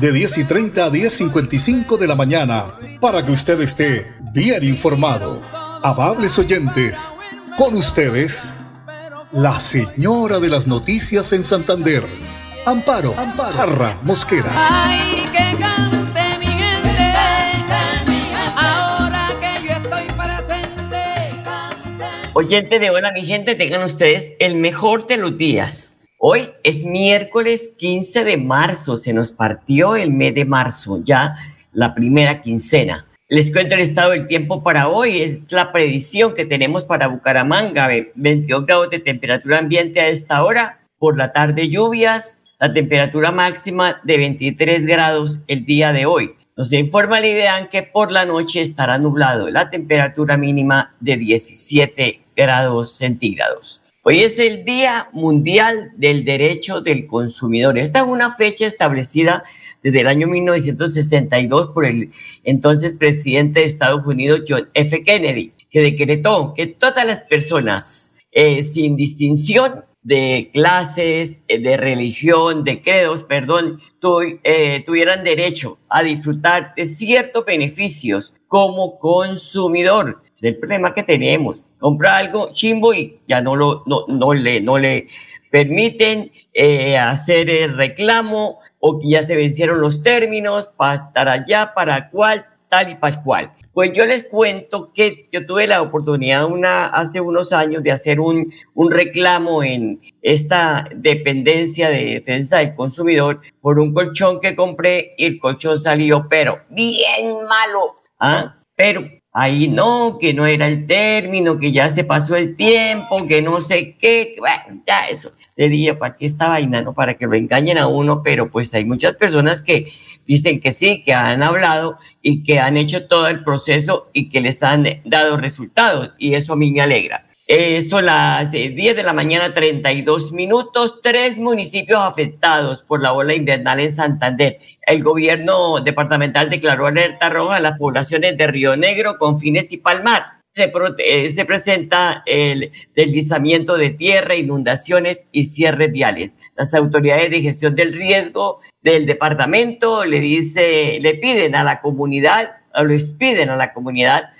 de 10 y 30 a 10.55 de la mañana, para que usted esté bien informado. Amables oyentes, con ustedes, la señora de las noticias en Santander, Amparo, Amparo, Mosquera. Ay, que cante mi gente, ahora que yo estoy Oyente de Hola mi gente, tengan ustedes el mejor de los días. Hoy es miércoles 15 de marzo, se nos partió el mes de marzo, ya la primera quincena. Les cuento el estado del tiempo para hoy. Es la predicción que tenemos para Bucaramanga. 22 grados de temperatura ambiente a esta hora. Por la tarde lluvias. La temperatura máxima de 23 grados el día de hoy. Nos informa el IDEAN que por la noche estará nublado. La temperatura mínima de 17 grados centígrados. Hoy es el Día Mundial del Derecho del Consumidor. Esta es una fecha establecida desde el año 1962 por el entonces presidente de Estados Unidos, John F. Kennedy, que decretó que todas las personas, eh, sin distinción de clases, eh, de religión, de credos, perdón, eh, tuvieran derecho a disfrutar de ciertos beneficios como consumidor. Es el problema que tenemos. Comprar algo chimbo y ya no, lo, no, no, le, no le permiten hacer el reclamo o que ya se vencieron los términos para estar allá, para cuál, tal y pascual. Pues yo les cuento que yo tuve la oportunidad una, hace unos años de hacer un, un reclamo en esta dependencia de defensa del consumidor por un colchón que compré y el colchón salió, pero bien malo. ¿ah? Pero ahí no, que no era el término, que ya se pasó el tiempo, que no sé qué, bueno, ya eso le dije, ¿para qué esta vaina? No? Para que lo engañen a uno, pero pues hay muchas personas que dicen que sí, que han hablado y que han hecho todo el proceso y que les han dado resultados y eso a mí me alegra. Eh, son las 10 eh, de la mañana, 32 minutos, tres municipios afectados por la ola invernal en Santander. El gobierno departamental declaró alerta roja a las poblaciones de Río Negro, Confines y Palmar eh, se, presenta el deslizamiento de tierra, inundaciones y cierres viales. Las autoridades de gestión del riesgo del departamento le dice, le piden a la comunidad, o les piden a la comunidad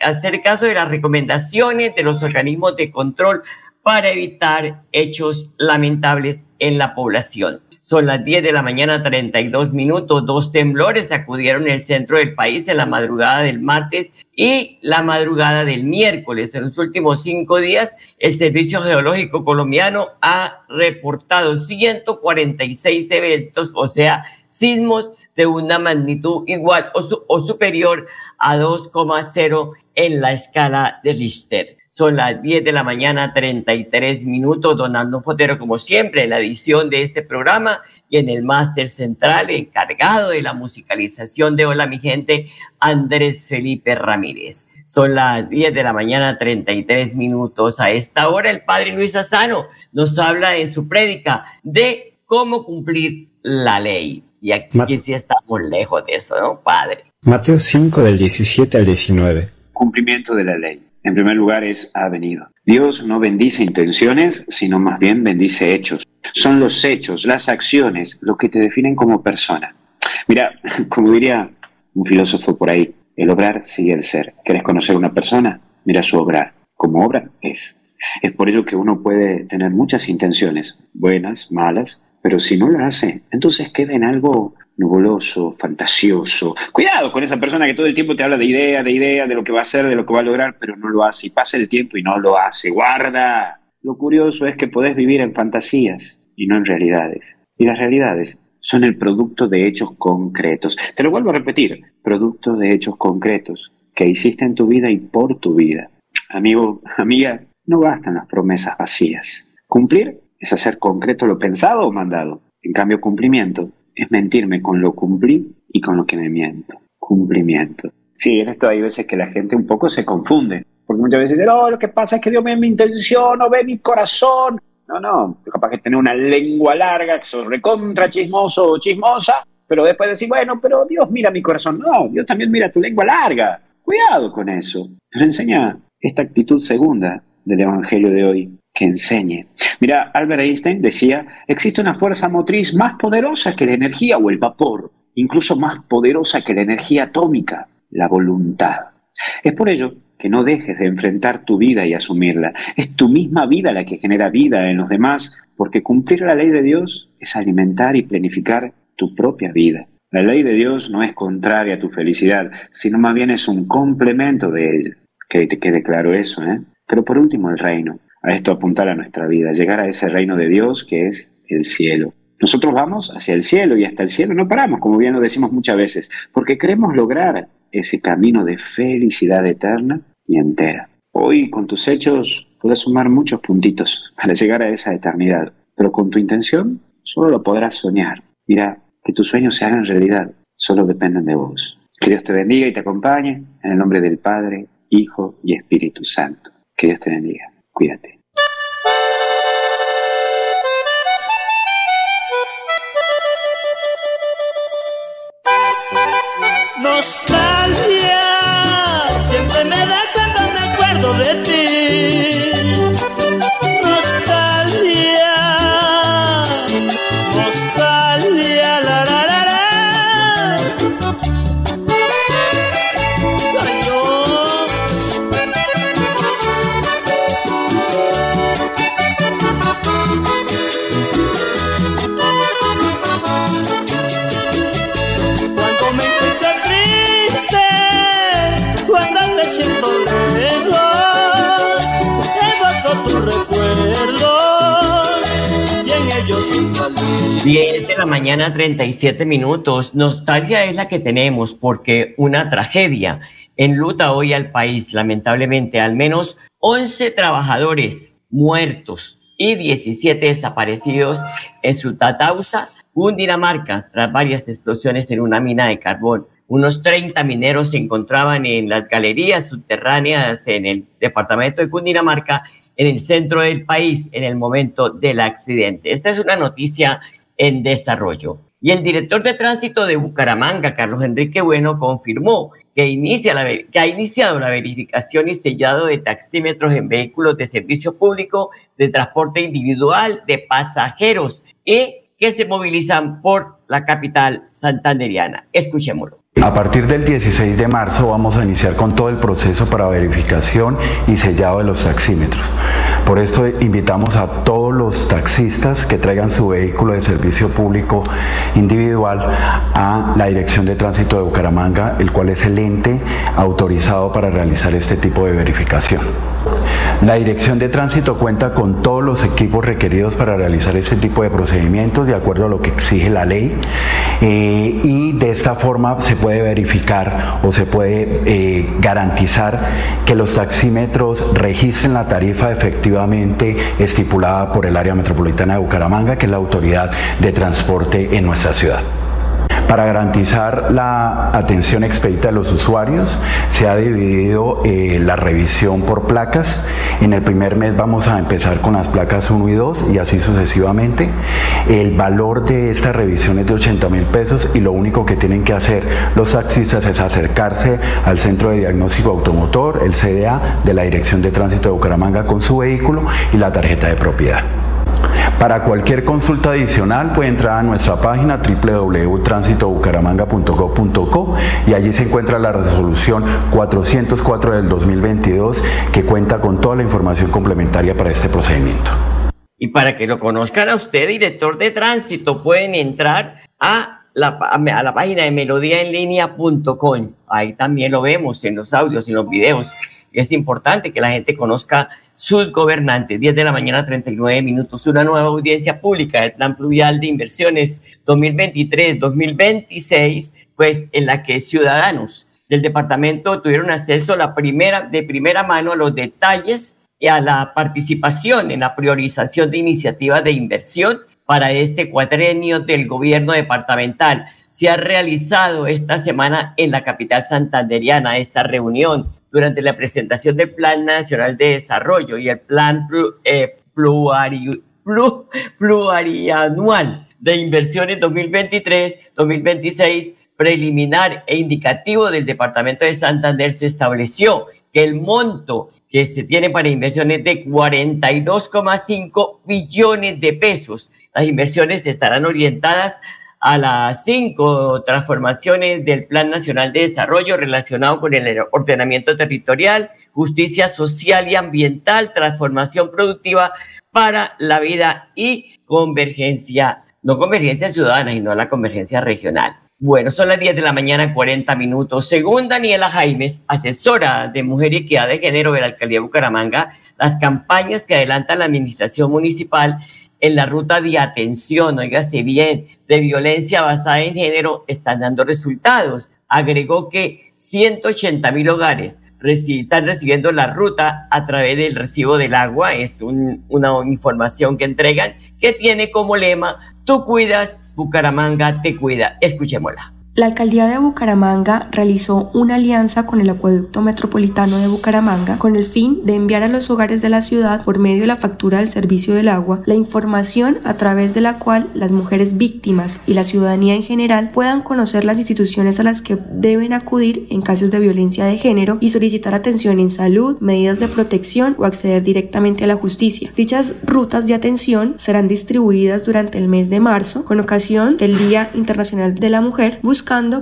hacer caso de las recomendaciones de los organismos de control para evitar hechos lamentables en la población. Son las 10 de la mañana, 32 minutos. Dos temblores acudieron el centro del país en la madrugada del martes y la madrugada del miércoles. En los últimos cinco días, el Servicio Geológico Colombiano ha reportado 146 eventos, o sea, sismos de una magnitud igual o, o superior a 2,0 en la escala de Richter. Son las 10 de la mañana, 33 minutos. Donando Fotero, como siempre, en la edición de este programa y en el máster central, encargado de la musicalización de Hola, mi gente, Andrés Felipe Ramírez. Son las 10 de la mañana, 33 minutos. A esta hora, el padre Luis Asano nos habla en su prédica de cómo cumplir la ley. Y aquí sí estamos lejos de eso, ¿no, padre? Mateo 5, del 17 al 19. Cumplimiento de la ley en primer lugar es ha venido. Dios no bendice intenciones, sino más bien bendice hechos. Son los hechos, las acciones, lo que te definen como persona. Mira, como diría un filósofo por ahí, el obrar sigue el ser. ¿Quieres conocer una persona? Mira su obrar. Como obra es. Es por ello que uno puede tener muchas intenciones, buenas, malas, pero si no la hace, entonces queda en algo nubuloso, fantasioso. Cuidado con esa persona que todo el tiempo te habla de idea, de idea, de lo que va a hacer, de lo que va a lograr, pero no lo hace. Y pasa el tiempo y no lo hace. Guarda. Lo curioso es que podés vivir en fantasías y no en realidades. Y las realidades son el producto de hechos concretos. Te lo vuelvo a repetir, producto de hechos concretos que hiciste en tu vida y por tu vida. Amigo, amiga, no bastan las promesas vacías. Cumplir es hacer concreto lo pensado o mandado. En cambio, cumplimiento es mentirme con lo cumplí y con lo que me miento. Cumplimiento. Sí, en esto hay veces que la gente un poco se confunde. Porque muchas veces dicen, oh, lo que pasa es que Dios ve mi intención, no ve mi corazón. No, no, capaz que tener una lengua larga, que sos recontra chismoso o chismosa, pero después decir, bueno, pero Dios mira mi corazón. No, Dios también mira tu lengua larga. Cuidado con eso. Nos enseña esta actitud segunda del Evangelio de hoy que enseñe. Mira, Albert Einstein decía, existe una fuerza motriz más poderosa que la energía o el vapor, incluso más poderosa que la energía atómica, la voluntad. Es por ello que no dejes de enfrentar tu vida y asumirla. Es tu misma vida la que genera vida en los demás, porque cumplir la ley de Dios es alimentar y planificar tu propia vida. La ley de Dios no es contraria a tu felicidad, sino más bien es un complemento de ella. Que te quede claro eso, ¿eh? Pero por último, el reino a esto apuntar a nuestra vida, llegar a ese reino de Dios que es el cielo. Nosotros vamos hacia el cielo y hasta el cielo no paramos, como bien lo decimos muchas veces, porque queremos lograr ese camino de felicidad eterna y entera. Hoy con tus hechos puedes sumar muchos puntitos para llegar a esa eternidad, pero con tu intención solo lo podrás soñar. Mira, que tus sueños se hagan realidad, solo dependen de vos. Que Dios te bendiga y te acompañe en el nombre del Padre, Hijo y Espíritu Santo. Que Dios te bendiga. Cuídate. Nostalgia, de la mañana, 37 minutos. Nostalgia es la que tenemos porque una tragedia enluta hoy al país, lamentablemente. Al menos 11 trabajadores muertos y 17 desaparecidos en su Tatausa, Cundinamarca, tras varias explosiones en una mina de carbón. Unos 30 mineros se encontraban en las galerías subterráneas en el departamento de Cundinamarca, en el centro del país, en el momento del accidente. Esta es una noticia en desarrollo. Y el director de tránsito de Bucaramanga, Carlos Enrique Bueno, confirmó que, inicia la, que ha iniciado la verificación y sellado de taxímetros en vehículos de servicio público, de transporte individual, de pasajeros y que se movilizan por la capital santanderiana. Escuchémoslo. A partir del 16 de marzo vamos a iniciar con todo el proceso para verificación y sellado de los taxímetros. Por esto invitamos a todos los taxistas que traigan su vehículo de servicio público individual a la Dirección de Tránsito de Bucaramanga, el cual es el ente autorizado para realizar este tipo de verificación. La Dirección de Tránsito cuenta con todos los equipos requeridos para realizar este tipo de procedimientos de acuerdo a lo que exige la ley eh, y de esta forma se puede verificar o se puede eh, garantizar que los taxímetros registren la tarifa efectivamente estipulada por el área metropolitana de Bucaramanga, que es la autoridad de transporte en nuestra ciudad. Para garantizar la atención expedita de los usuarios, se ha dividido eh, la revisión por placas. En el primer mes vamos a empezar con las placas 1 y 2 y así sucesivamente. El valor de esta revisión es de 80 mil pesos y lo único que tienen que hacer los taxistas es acercarse al Centro de Diagnóstico Automotor, el CDA, de la Dirección de Tránsito de Bucaramanga con su vehículo y la tarjeta de propiedad. Para cualquier consulta adicional puede entrar a nuestra página www.transitobucaramanga.gov.co y allí se encuentra la resolución 404 del 2022 que cuenta con toda la información complementaria para este procedimiento. Y para que lo conozcan a usted, director de tránsito, pueden entrar a la, a la página de melodíaenlínea.com. Ahí también lo vemos en los audios y los videos. Es importante que la gente conozca sus gobernantes. 10 de la mañana, 39 minutos. Una nueva audiencia pública del Plan Pluvial de Inversiones 2023-2026, pues en la que ciudadanos del departamento tuvieron acceso de primera mano a los detalles y a la participación en la priorización de iniciativas de inversión para este cuatrenio del gobierno departamental. Se ha realizado esta semana en la capital santanderiana esta reunión durante la presentación del Plan Nacional de Desarrollo y el Plan eh, Plurianual de Inversiones 2023-2026 preliminar e indicativo del Departamento de Santander se estableció que el monto que se tiene para inversiones de 42,5 billones de pesos. Las inversiones estarán orientadas a las cinco transformaciones del Plan Nacional de Desarrollo relacionado con el ordenamiento territorial, justicia social y ambiental, transformación productiva para la vida y convergencia, no convergencia ciudadana, sino la convergencia regional. Bueno, son las 10 de la mañana, 40 minutos. Según Daniela Jaimes, asesora de Mujer y Equidad de Género de la de Bucaramanga, las campañas que adelanta la administración municipal en la ruta de atención, oígase bien, de violencia basada en género están dando resultados. Agregó que 180 mil hogares están recibiendo la ruta a través del recibo del agua. Es una información que entregan que tiene como lema, tú cuidas, Bucaramanga te cuida. Escuchémosla. La alcaldía de Bucaramanga realizó una alianza con el Acueducto Metropolitano de Bucaramanga con el fin de enviar a los hogares de la ciudad por medio de la factura del servicio del agua la información a través de la cual las mujeres víctimas y la ciudadanía en general puedan conocer las instituciones a las que deben acudir en casos de violencia de género y solicitar atención en salud, medidas de protección o acceder directamente a la justicia. Dichas rutas de atención serán distribuidas durante el mes de marzo con ocasión del Día Internacional de la Mujer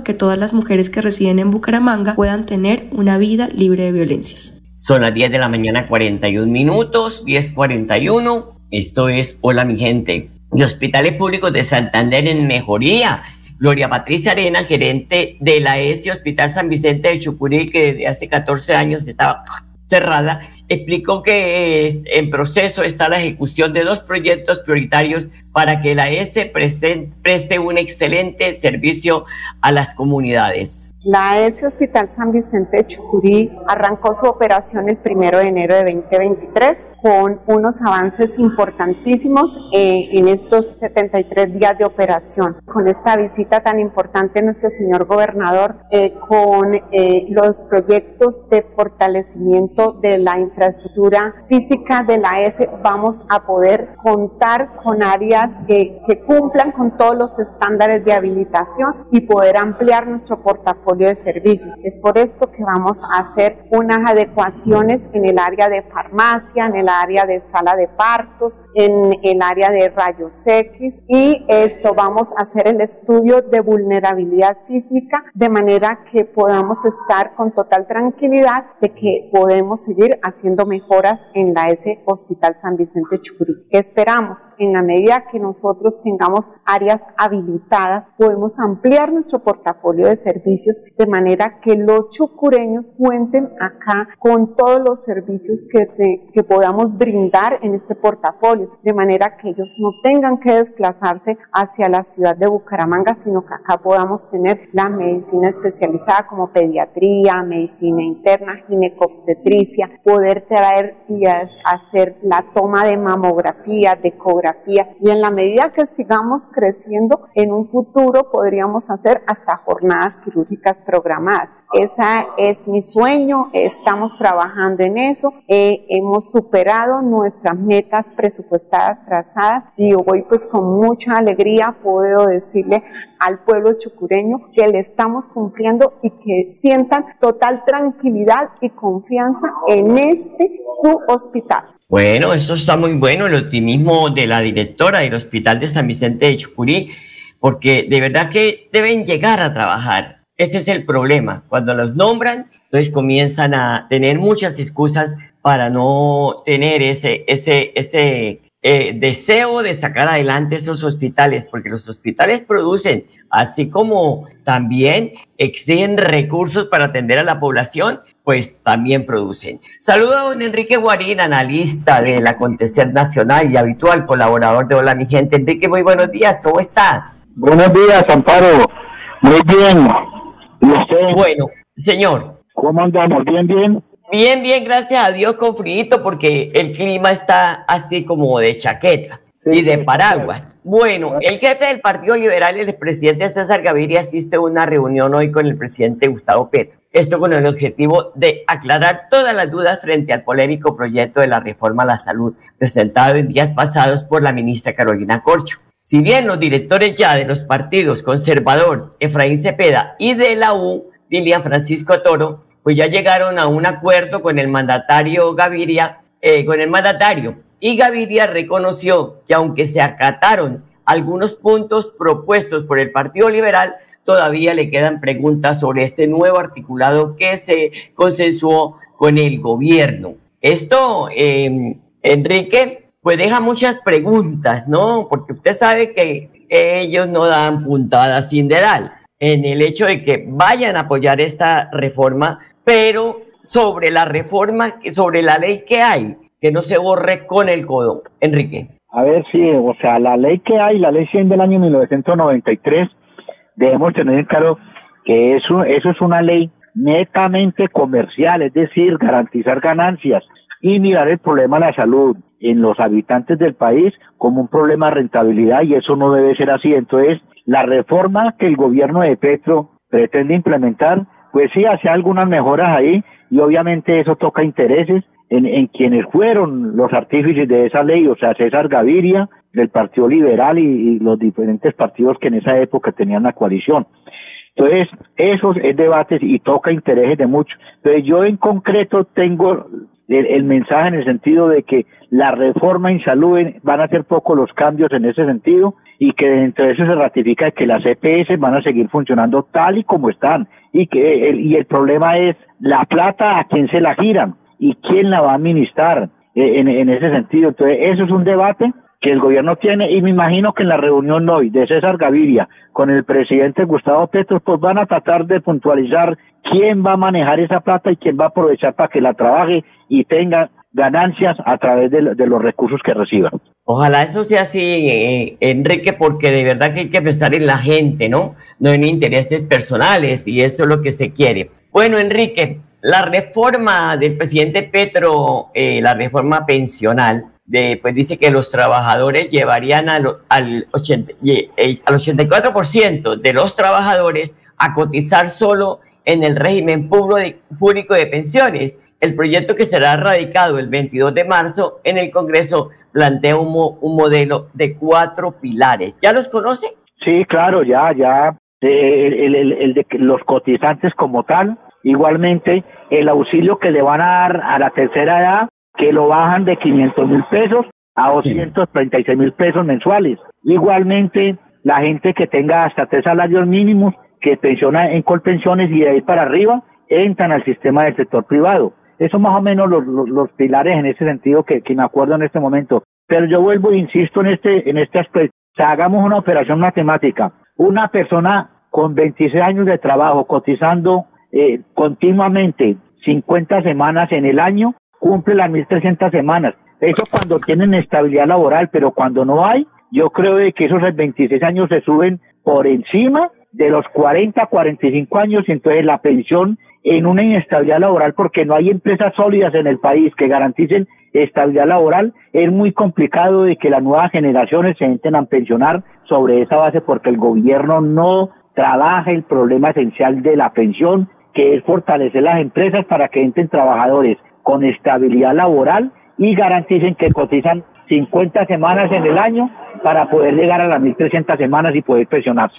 que todas las mujeres que residen en Bucaramanga puedan tener una vida libre de violencias. Son las 10 de la mañana 41 minutos, 10.41. Esto es Hola mi gente. Y Hospitales Públicos de Santander en mejoría. Gloria Patricia Arena, gerente de la ESI Hospital San Vicente de Chucurí, que desde hace 14 años estaba cerrada, explicó que en proceso está la ejecución de dos proyectos prioritarios para que la S preste un excelente servicio a las comunidades. La S Hospital San Vicente de Chucurí arrancó su operación el primero de enero de 2023 con unos avances importantísimos eh, en estos 73 días de operación. Con esta visita tan importante nuestro señor gobernador, eh, con eh, los proyectos de fortalecimiento de la infraestructura física de la S, vamos a poder contar con áreas que cumplan con todos los estándares de habilitación y poder ampliar nuestro portafolio de servicios. Es por esto que vamos a hacer unas adecuaciones en el área de farmacia, en el área de sala de partos, en el área de rayos X y esto vamos a hacer el estudio de vulnerabilidad sísmica de manera que podamos estar con total tranquilidad de que podemos seguir haciendo mejoras en la S Hospital San Vicente Chucurí. Esperamos en la medida que nosotros tengamos áreas habilitadas, podemos ampliar nuestro portafolio de servicios de manera que los chucureños cuenten acá con todos los servicios que, que podamos brindar en este portafolio, de manera que ellos no tengan que desplazarse hacia la ciudad de Bucaramanga, sino que acá podamos tener la medicina especializada como pediatría, medicina interna, ginecobstetricia, poder traer y hacer la toma de mamografía, de ecografía y en la medida que sigamos creciendo en un futuro podríamos hacer hasta jornadas quirúrgicas programadas. Esa es mi sueño, estamos trabajando en eso, eh, hemos superado nuestras metas presupuestadas trazadas y hoy pues con mucha alegría puedo decirle al pueblo chucureño que le estamos cumpliendo y que sientan total tranquilidad y confianza en este su hospital. Bueno, eso está muy bueno, el optimismo de la directora del Hospital de San Vicente de Chucurí, porque de verdad que deben llegar a trabajar ese es el problema. Cuando los nombran, entonces comienzan a tener muchas excusas para no tener ese, ese, ese eh, deseo de sacar adelante esos hospitales, porque los hospitales producen, así como también exigen recursos para atender a la población, pues también producen. Saludo a don Enrique Guarín, analista del acontecer nacional y habitual colaborador de Hola mi gente. Enrique, muy buenos días, ¿cómo está? Buenos días, Amparo. Muy bien. Bueno, señor. ¿Cómo andamos? ¿Bien, bien? Bien, bien, gracias a Dios con frío porque el clima está así como de chaqueta. y de paraguas. Bueno, el jefe del Partido Liberal, el presidente César Gaviria, asiste a una reunión hoy con el presidente Gustavo Petro. Esto con el objetivo de aclarar todas las dudas frente al polémico proyecto de la reforma a la salud presentado en días pasados por la ministra Carolina Corcho. Si bien los directores ya de los partidos conservador, Efraín Cepeda, y de la U, Lilian Francisco Toro, pues ya llegaron a un acuerdo con el mandatario Gaviria, eh, con el mandatario y Gaviria reconoció que aunque se acataron algunos puntos propuestos por el Partido Liberal, todavía le quedan preguntas sobre este nuevo articulado que se consensuó con el gobierno. Esto, em, Enrique, pues deja muchas preguntas, ¿no? Porque usted sabe que ellos no dan puntadas sin dedal en el hecho de que vayan a apoyar esta reforma, pero sobre la reforma, sobre la ley que hay, que no se borre con el codo. Enrique. A ver, sí, o sea, la ley que hay, la ley 100 del año 1993, debemos tener claro que eso, eso es una ley netamente comercial, es decir, garantizar ganancias y mirar el problema de la salud en los habitantes del país como un problema de rentabilidad y eso no debe ser así. Entonces, la reforma que el gobierno de Petro pretende implementar, pues sí hace algunas mejoras ahí y obviamente eso toca intereses en, quienes fueron los artífices de esa ley, o sea, César Gaviria, del Partido Liberal y, los diferentes partidos que en esa época tenían la coalición. Entonces, esos es debates y toca intereses de muchos. Entonces, yo en concreto tengo el, mensaje en el sentido de que la reforma en salud van a ser pocos los cambios en ese sentido y que dentro de eso se ratifica que las EPS van a seguir funcionando tal y como están. Y que el, y el problema es la plata a quién se la giran y quién la va a administrar eh, en, ese sentido. Entonces, eso es un debate que el gobierno tiene y me imagino que en la reunión hoy de César Gaviria con el presidente Gustavo Petro, pues van a tratar de puntualizar quién va a manejar esa plata y quién va a aprovechar para que la trabaje y tenga ganancias a través de, los recursos que reciban. Ojalá eso sea así, eh, Enrique, porque de verdad que hay que pensar en la gente, ¿no? No en intereses personales y eso es lo que se quiere. Bueno, Enrique, la reforma del presidente Petro, eh, la reforma pensional, de, pues dice que los trabajadores llevarían al, al, 80, al 84% de los trabajadores a cotizar solo en el régimen público de pensiones. El proyecto que será radicado el 22 de marzo en el Congreso plantea un, un modelo de cuatro pilares. ¿Ya los conoce? Sí, claro, ya, ya. Eh, el, el, el de los cotizantes como tal, Igualmente, el auxilio que le van a dar a la tercera edad, que lo bajan de 500 mil pesos a 236 mil pesos mensuales. Igualmente, la gente que tenga hasta tres salarios mínimos, que pensiona en colpensiones y de ahí para arriba, entran al sistema del sector privado. Eso más o menos los, los, pilares en ese sentido que, me acuerdo en este momento. Pero yo vuelvo e insisto en este, en este aspecto. hagamos una operación matemática. Una persona con 26 años de trabajo cotizando eh, continuamente 50 semanas en el año, cumple las 1.300 semanas. Eso cuando tienen estabilidad laboral, pero cuando no hay, yo creo que esos 26 años se suben por encima de los 40, 45 años, entonces la pensión en una inestabilidad laboral, porque no hay empresas sólidas en el país que garanticen estabilidad laboral, es muy complicado de que las nuevas generaciones se entren a pensionar sobre esa base porque el gobierno no trabaja el problema esencial de la pensión que es fortalecer las empresas para que entren trabajadores con estabilidad laboral y garanticen que cotizan 50 semanas en el año para poder llegar a las 1.300 semanas y poder pensionarse.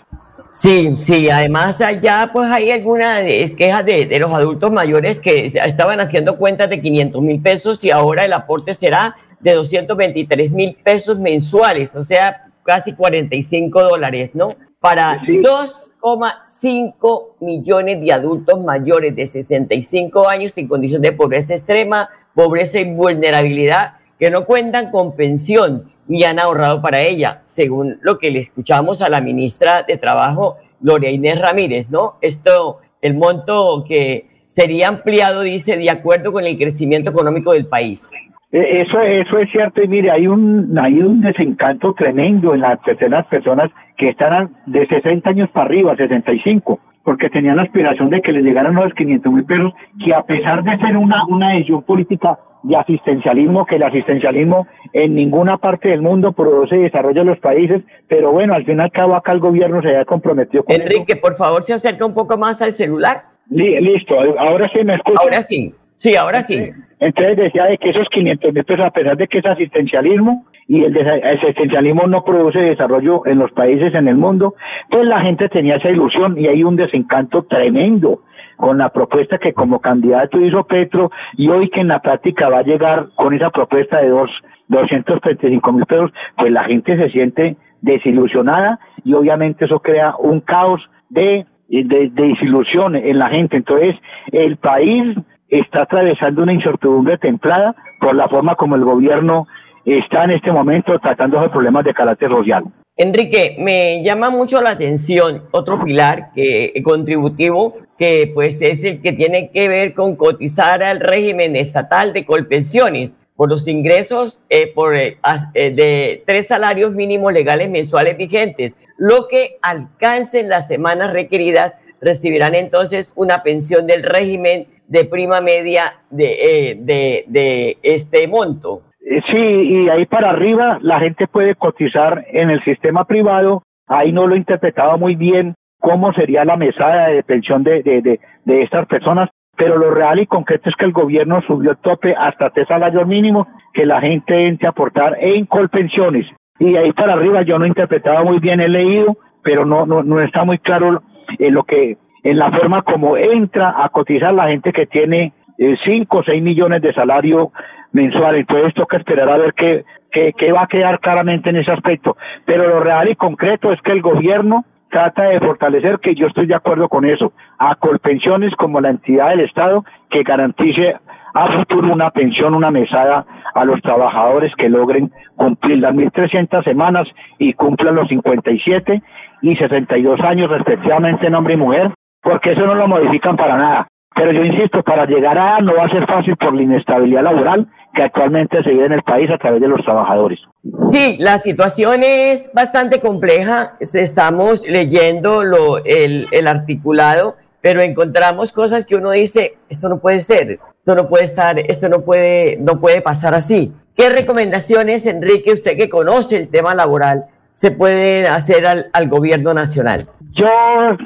Sí, sí, además allá pues hay algunas quejas de, de, los adultos mayores que estaban haciendo cuentas de 500 mil pesos y ahora el aporte será de 223 mil pesos mensuales, o sea, casi 45 dólares, ¿no? Para 2,5 millones de adultos mayores de 65 años en condición de pobreza extrema, pobreza y vulnerabilidad que no cuentan con pensión ni han ahorrado para ella, según lo que le escuchamos a la ministra de Trabajo, Gloria Inés Ramírez, ¿no? Esto, el monto que sería ampliado, dice, de acuerdo con el crecimiento económico del país. E, eso, eso es cierto y mire, hay un, hay un desencanto tremendo en las terceras personas que están de 60 años para arriba, 65, porque tenían la aspiración de que les llegaran los 500 mil pesos, que a pesar de ser una, una decisión política de asistencialismo, que el asistencialismo en ninguna parte del mundo produce desarrollo en los países, pero bueno, al fin y al cabo acá el gobierno se había comprometido con Enrique, por favor, se acerca un poco más al celular. listo, ahora sí me escucha. Ahora sí, sí, ahora sí. Entonces decía de que esos 500 mil pesos, a pesar de que es asistencialismo, y el asistencialismo no produce desarrollo en los países en el mundo, pues la gente tenía esa ilusión y hay un desencanto tremendo con la propuesta que como candidato hizo Petro y hoy que en la práctica va a llegar con esa propuesta de dos, 235 mil pesos, pues la gente se siente desilusionada y obviamente eso crea un caos de, de, desilusión en la gente. Entonces, el país está atravesando una incertidumbre templada por la forma como el gobierno está en este momento tratando los problemas de carácter social. Enrique, me llama mucho la atención otro pilar que contributivo que pues es el que tiene que ver con cotizar al régimen estatal de colpensiones por los ingresos eh, por, eh, eh, de tres salarios mínimos legales mensuales vigentes, lo que alcancen las semanas requeridas recibirán entonces una pensión del régimen de prima media de, de, de este monto. Sí, y ahí para arriba la gente puede cotizar en el sistema privado. Ahí no lo he interpretado muy bien cómo sería la mesada de pensión de, de, de, estas personas, pero lo real y concreto es que el gobierno subió el tope hasta tres salarios mínimos que la gente entre a aportar en colpensiones. Y ahí para arriba yo no he interpretado muy bien, he leído, pero no, no, no está muy claro en lo que, en la forma como entra a cotizar la gente que tiene 5 o 6 millones de salario mensual. Entonces toca esperar a ver qué, qué, qué va a quedar claramente en ese aspecto. Pero lo real y concreto es que el gobierno trata de fortalecer, que yo estoy de acuerdo con eso, a Colpensiones como la entidad del Estado que garantice a futuro una pensión, una mesada a los trabajadores que logren cumplir las 1.300 semanas y cumplan los 57 y 62 años respectivamente en hombre y mujer, porque eso no lo modifican para nada. Pero yo insisto, para llegar a no va a ser fácil por la inestabilidad laboral que actualmente se vive en el país a través de los trabajadores. Sí, la situación es bastante compleja. Estamos leyendo lo, el, el articulado, pero encontramos cosas que uno dice, esto no puede ser, esto no puede estar, esto no puede, no puede pasar así. ¿Qué recomendaciones, Enrique, usted que conoce el tema laboral, se puede hacer al, al gobierno nacional? Yo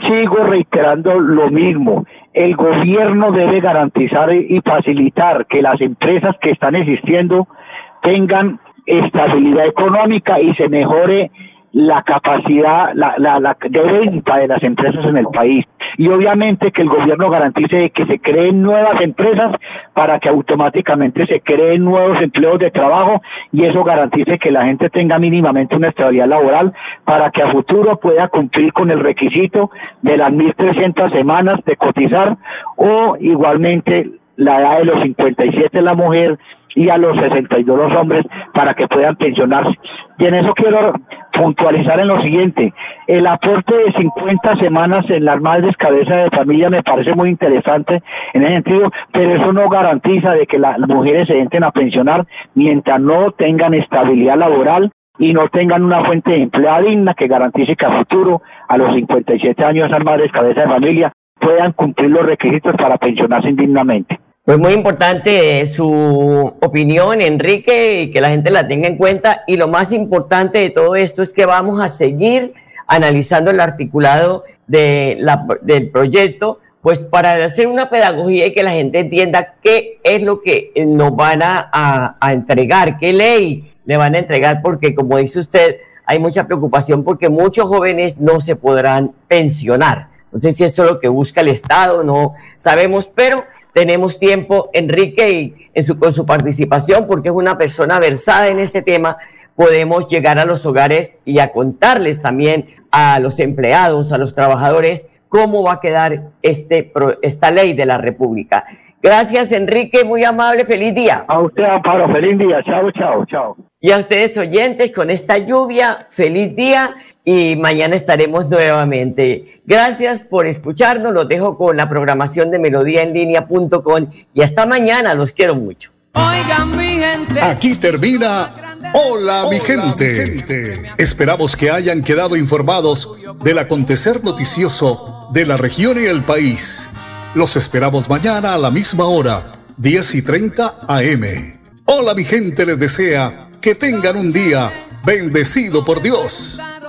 sigo reiterando lo mismo el gobierno debe garantizar y facilitar que las empresas que están existiendo tengan estabilidad económica y se mejore la capacidad la, la, de venta de las empresas en el país. Y obviamente que el gobierno garantice que se creen nuevas empresas para que automáticamente se creen nuevos empleos de trabajo y eso garantice que la gente tenga mínimamente una estabilidad laboral para que a futuro pueda cumplir con el requisito de las 1.300 semanas de cotizar o igualmente la edad de los 57 la mujer y a los 62 los hombres para que puedan pensionarse. Y en eso quiero puntualizar en lo siguiente, el aporte de 50 semanas en las madres cabeza de familia me parece muy interesante en ese sentido, pero eso no garantiza de que las mujeres se entren a pensionar mientras no tengan estabilidad laboral y no tengan una fuente de empleo digna que garantice que a futuro, a los 57 años, esas madres cabeza de familia puedan cumplir los requisitos para pensionarse indignamente. Pues muy importante su opinión, Enrique, y que la gente la tenga en cuenta. Y lo más importante de todo esto es que vamos a seguir analizando el articulado de la, del proyecto, pues para hacer una pedagogía y que la gente entienda qué es lo que nos van a, a entregar, qué ley le van a entregar, porque como dice usted, hay mucha preocupación porque muchos jóvenes no se podrán pensionar. No sé si eso es lo que busca el Estado, no sabemos, pero tenemos tiempo, Enrique, y en su, con su participación, porque es una persona versada en este tema, podemos llegar a los hogares y a contarles también a los empleados, a los trabajadores, cómo va a quedar este, esta ley de la República. Gracias, Enrique, muy amable, feliz día. A usted, Amparo, feliz día, chao, chao, chao. Y a ustedes oyentes, con esta lluvia, feliz día y mañana estaremos nuevamente. Gracias por escucharnos, los dejo con la programación de melodíaenlínea.com y hasta mañana, los quiero mucho. Oigan mi gente. Aquí termina Hola, mi, gente. Esperamos que hayan quedado informados del acontecer noticioso de la región y el país. Los esperamos mañana a la misma hora 10 y 30 AM. Hola mi gente les desea que tengan un día bendecido por Dios.